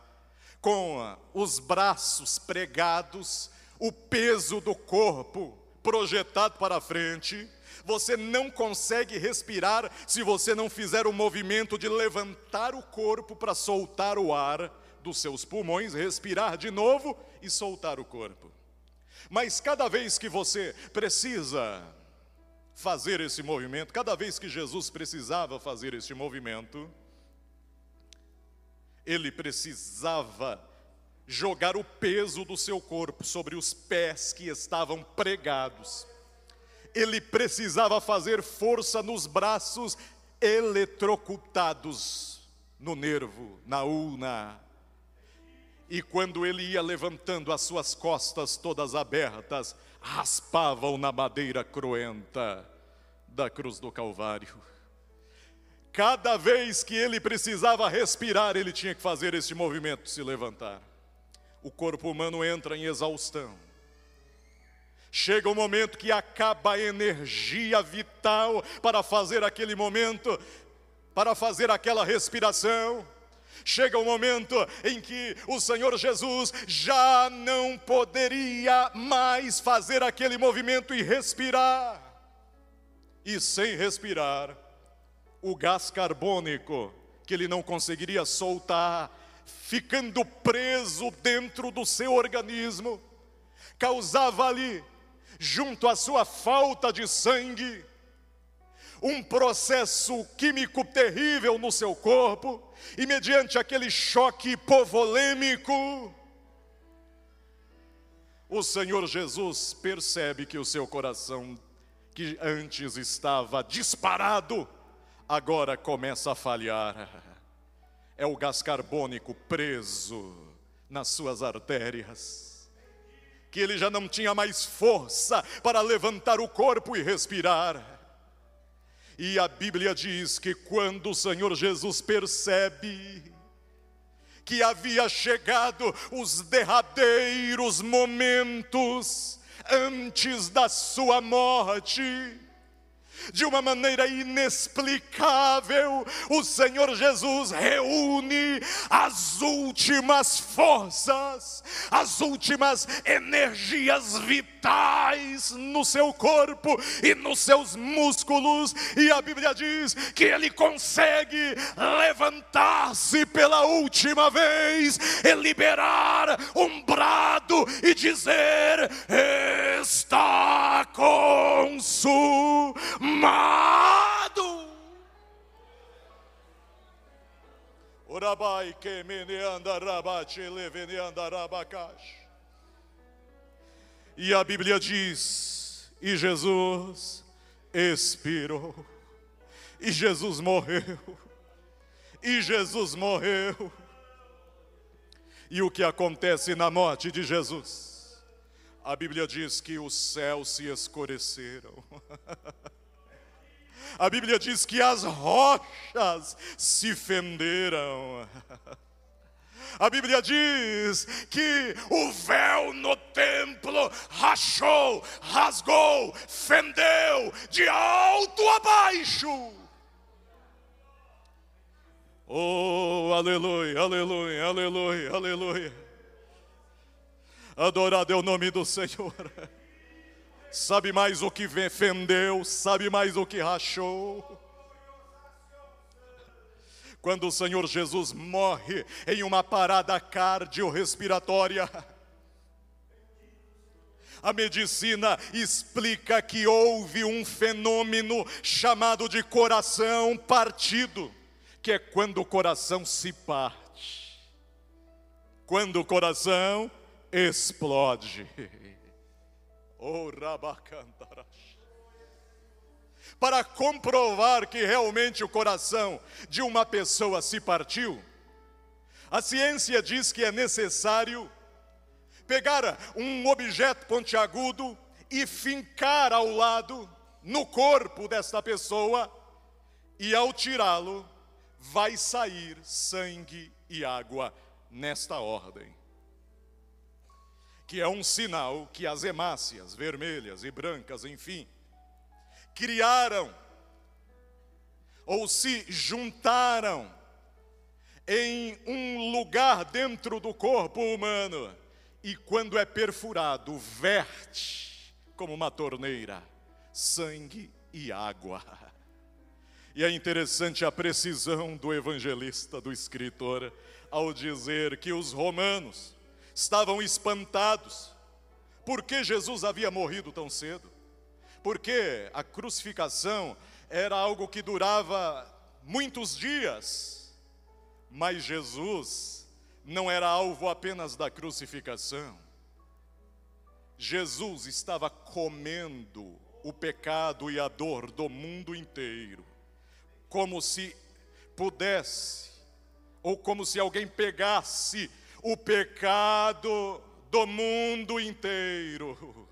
com os braços pregados, o peso do corpo projetado para frente você não consegue respirar se você não fizer o movimento de levantar o corpo para soltar o ar dos seus pulmões, respirar de novo e soltar o corpo. Mas cada vez que você precisa fazer esse movimento, cada vez que Jesus precisava fazer esse movimento, ele precisava jogar o peso do seu corpo sobre os pés que estavam pregados. Ele precisava fazer força nos braços eletrocutados no nervo, na ulna. E quando ele ia levantando as suas costas todas abertas, raspavam na madeira cruenta da cruz do Calvário. Cada vez que ele precisava respirar, ele tinha que fazer este movimento, se levantar. O corpo humano entra em exaustão Chega o um momento que acaba a energia vital para fazer aquele momento, para fazer aquela respiração. Chega o um momento em que o Senhor Jesus já não poderia mais fazer aquele movimento e respirar. E sem respirar, o gás carbônico que ele não conseguiria soltar, ficando preso dentro do seu organismo, causava ali, junto à sua falta de sangue, um processo químico terrível no seu corpo, e mediante aquele choque hipovolêmico, o Senhor Jesus percebe que o seu coração, que antes estava disparado, agora começa a falhar. É o gás carbônico preso nas suas artérias, que ele já não tinha mais força para levantar o corpo e respirar. E a Bíblia diz que quando o Senhor Jesus percebe que havia chegado os derradeiros momentos antes da sua morte, de uma maneira inexplicável, o Senhor Jesus reúne as últimas forças, as últimas energias vitais no seu corpo e nos seus músculos, e a Bíblia diz que ele consegue levantar-se pela última vez e liberar um brado e dizer: Está consumado amado. Orabai que rabate. E a Bíblia diz: e Jesus expirou, e Jesus morreu, e Jesus morreu. E o que acontece na morte de Jesus? A Bíblia diz que os céus se escureceram. A Bíblia diz que as rochas se fenderam. A Bíblia diz que o véu no templo rachou, rasgou, fendeu de alto a baixo. Oh, aleluia, aleluia, aleluia, aleluia. Adorado é o nome do Senhor sabe mais o que fendeu, sabe mais o que rachou. Quando o Senhor Jesus morre em uma parada cardiorrespiratória, a medicina explica que houve um fenômeno chamado de coração partido, que é quando o coração se parte, quando o coração explode. Oh, Para comprovar que realmente o coração de uma pessoa se partiu, a ciência diz que é necessário pegar um objeto pontiagudo e fincar ao lado no corpo desta pessoa, e ao tirá-lo, vai sair sangue e água nesta ordem que é um sinal que as hemácias vermelhas e brancas, enfim, criaram ou se juntaram em um lugar dentro do corpo humano e quando é perfurado, verte como uma torneira sangue e água. E é interessante a precisão do evangelista, do escritor, ao dizer que os romanos estavam espantados, porque Jesus havia morrido tão cedo, porque a crucificação era algo que durava muitos dias, mas Jesus não era alvo apenas da crucificação. Jesus estava comendo o pecado e a dor do mundo inteiro, como se pudesse, ou como se alguém pegasse o pecado do mundo inteiro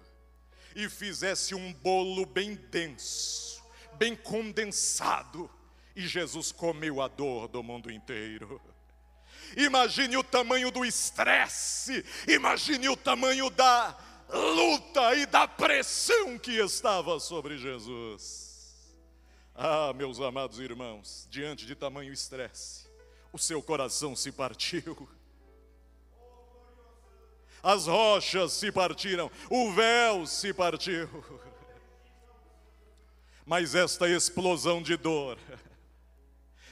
e fizesse um bolo bem denso, bem condensado, e Jesus comeu a dor do mundo inteiro. Imagine o tamanho do estresse, imagine o tamanho da luta e da pressão que estava sobre Jesus. Ah, meus amados irmãos, diante de tamanho estresse, o seu coração se partiu as rochas se partiram, o véu se partiu. Mas esta explosão de dor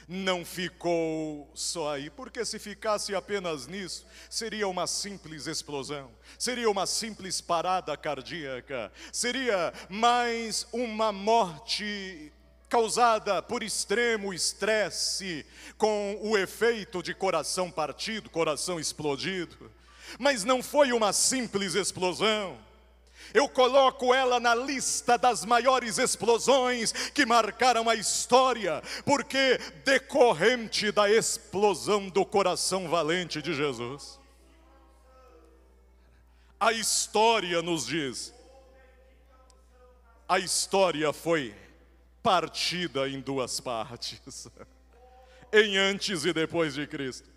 não ficou só aí, porque se ficasse apenas nisso, seria uma simples explosão, seria uma simples parada cardíaca, seria mais uma morte causada por extremo estresse, com o efeito de coração partido, coração explodido. Mas não foi uma simples explosão eu coloco ela na lista das maiores explosões que marcaram a história, porque decorrente da explosão do coração valente de Jesus. A história nos diz, a história foi partida em duas partes, em antes e depois de Cristo.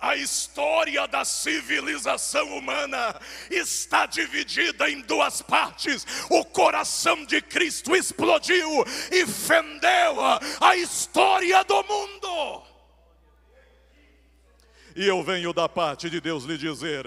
A história da civilização humana está dividida em duas partes. O coração de Cristo explodiu e fendeu a história do mundo. E eu venho da parte de Deus lhe dizer: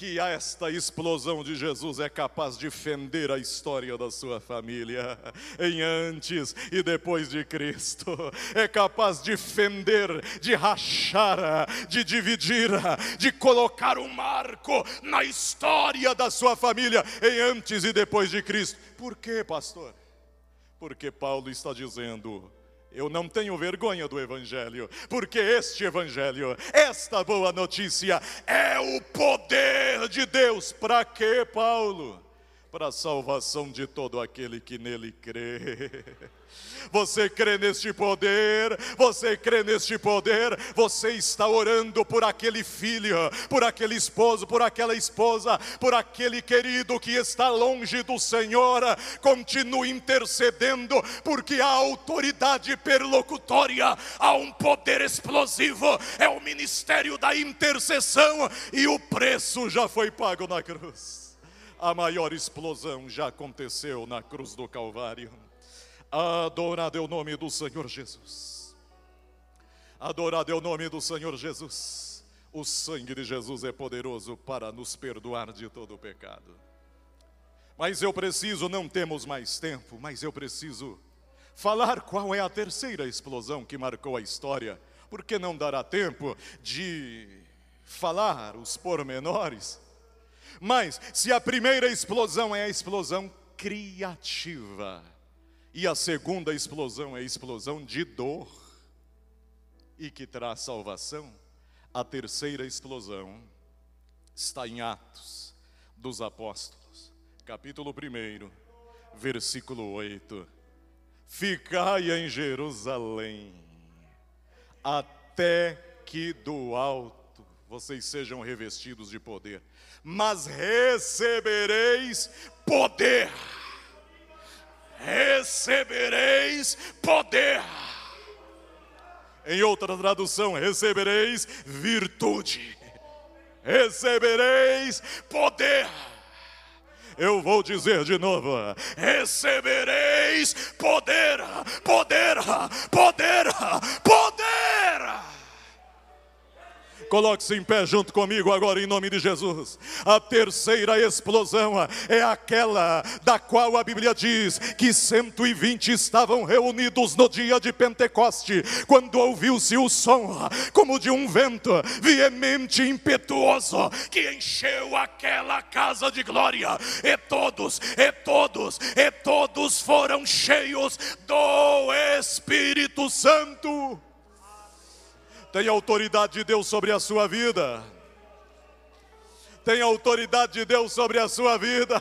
que esta explosão de Jesus é capaz de fender a história da sua família, em antes e depois de Cristo, é capaz de fender, de rachar, de dividir, de colocar um marco na história da sua família, em antes e depois de Cristo. Por quê, pastor? Porque Paulo está dizendo, eu não tenho vergonha do Evangelho, porque este Evangelho, esta boa notícia, é o poder de Deus. Para quê, Paulo? Para a salvação de todo aquele que nele crê. Você crê neste poder? Você crê neste poder? Você está orando por aquele filho, por aquele esposo, por aquela esposa, por aquele querido que está longe do Senhor. Continue intercedendo, porque há autoridade perlocutória, há um poder explosivo, é o ministério da intercessão e o preço já foi pago na cruz. A maior explosão já aconteceu na cruz do Calvário. Adorado é o nome do Senhor Jesus. Adorado é o nome do Senhor Jesus. O sangue de Jesus é poderoso para nos perdoar de todo o pecado. Mas eu preciso, não temos mais tempo, mas eu preciso falar qual é a terceira explosão que marcou a história, porque não dará tempo de falar os pormenores. Mas se a primeira explosão é a explosão criativa, e a segunda explosão é a explosão de dor e que traz salvação. A terceira explosão está em Atos dos Apóstolos, capítulo 1, versículo 8. Ficai em Jerusalém, até que do alto vocês sejam revestidos de poder, mas recebereis poder recebereis poder. Em outra tradução, recebereis virtude, recebereis poder. Eu vou dizer de novo: recebereis poder, poder, poder, poder. Coloque-se em pé junto comigo agora em nome de Jesus. A terceira explosão é aquela da qual a Bíblia diz que 120 estavam reunidos no dia de Pentecoste, quando ouviu-se o som como de um vento veemente e impetuoso que encheu aquela casa de glória. E todos, e todos, e todos foram cheios do Espírito Santo. Tem autoridade de Deus sobre a sua vida. Tem autoridade de Deus sobre a sua vida.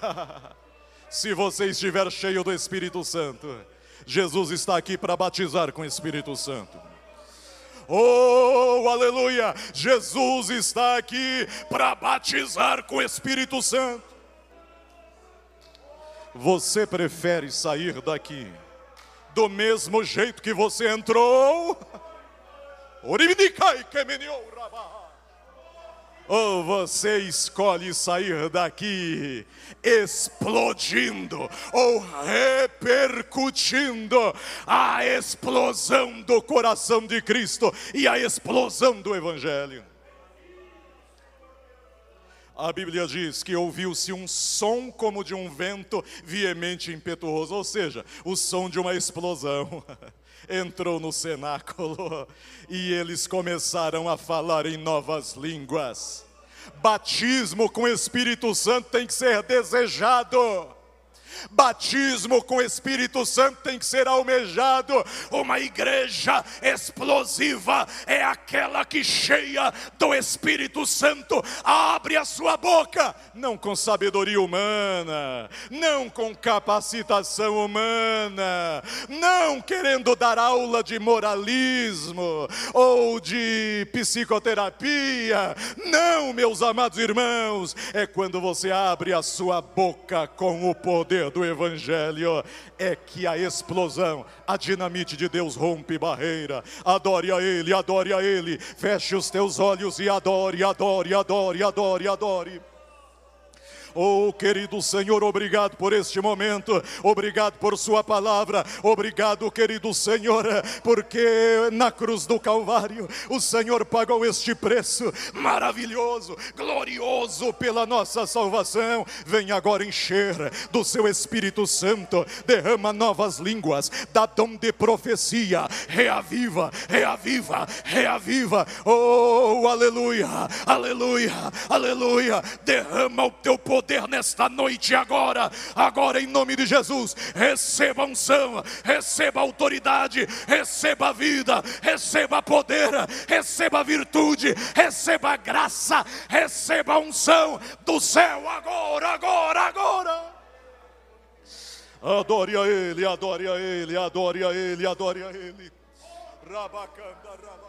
Se você estiver cheio do Espírito Santo, Jesus está aqui para batizar com o Espírito Santo. Oh, aleluia! Jesus está aqui para batizar com o Espírito Santo. Você prefere sair daqui do mesmo jeito que você entrou? Ou você escolhe sair daqui explodindo ou repercutindo a explosão do coração de Cristo e a explosão do Evangelho. A Bíblia diz que ouviu-se um som como de um vento veemente impetuoso, ou seja, o som de uma explosão. entrou no cenáculo e eles começaram a falar em novas línguas. Batismo com o Espírito Santo tem que ser desejado. Batismo com o Espírito Santo tem que ser almejado. Uma igreja explosiva é aquela que, cheia do Espírito Santo, abre a sua boca, não com sabedoria humana, não com capacitação humana, não querendo dar aula de moralismo ou de psicoterapia. Não, meus amados irmãos, é quando você abre a sua boca com o poder do Evangelho é que a explosão, a dinamite de Deus rompe barreira. Adore a Ele, adore a Ele. Feche os teus olhos e adore, adore, adore, adore, adore. Oh, querido Senhor, obrigado por este momento, obrigado por Sua palavra, obrigado, querido Senhor, porque na cruz do Calvário o Senhor pagou este preço maravilhoso, glorioso pela nossa salvação. Vem agora encher do Seu Espírito Santo, derrama novas línguas, dá dom de profecia, reaviva, reaviva, reaviva. Oh, aleluia, aleluia, aleluia. Derrama o teu poder poder nesta noite agora, agora em nome de Jesus. Receba unção, receba autoridade, receba vida, receba poder, receba virtude, receba graça, receba unção do céu agora, agora, agora. Adore a Ele, adore a Ele, adore a Ele, adore a Ele. Rabacanda, rabacanda.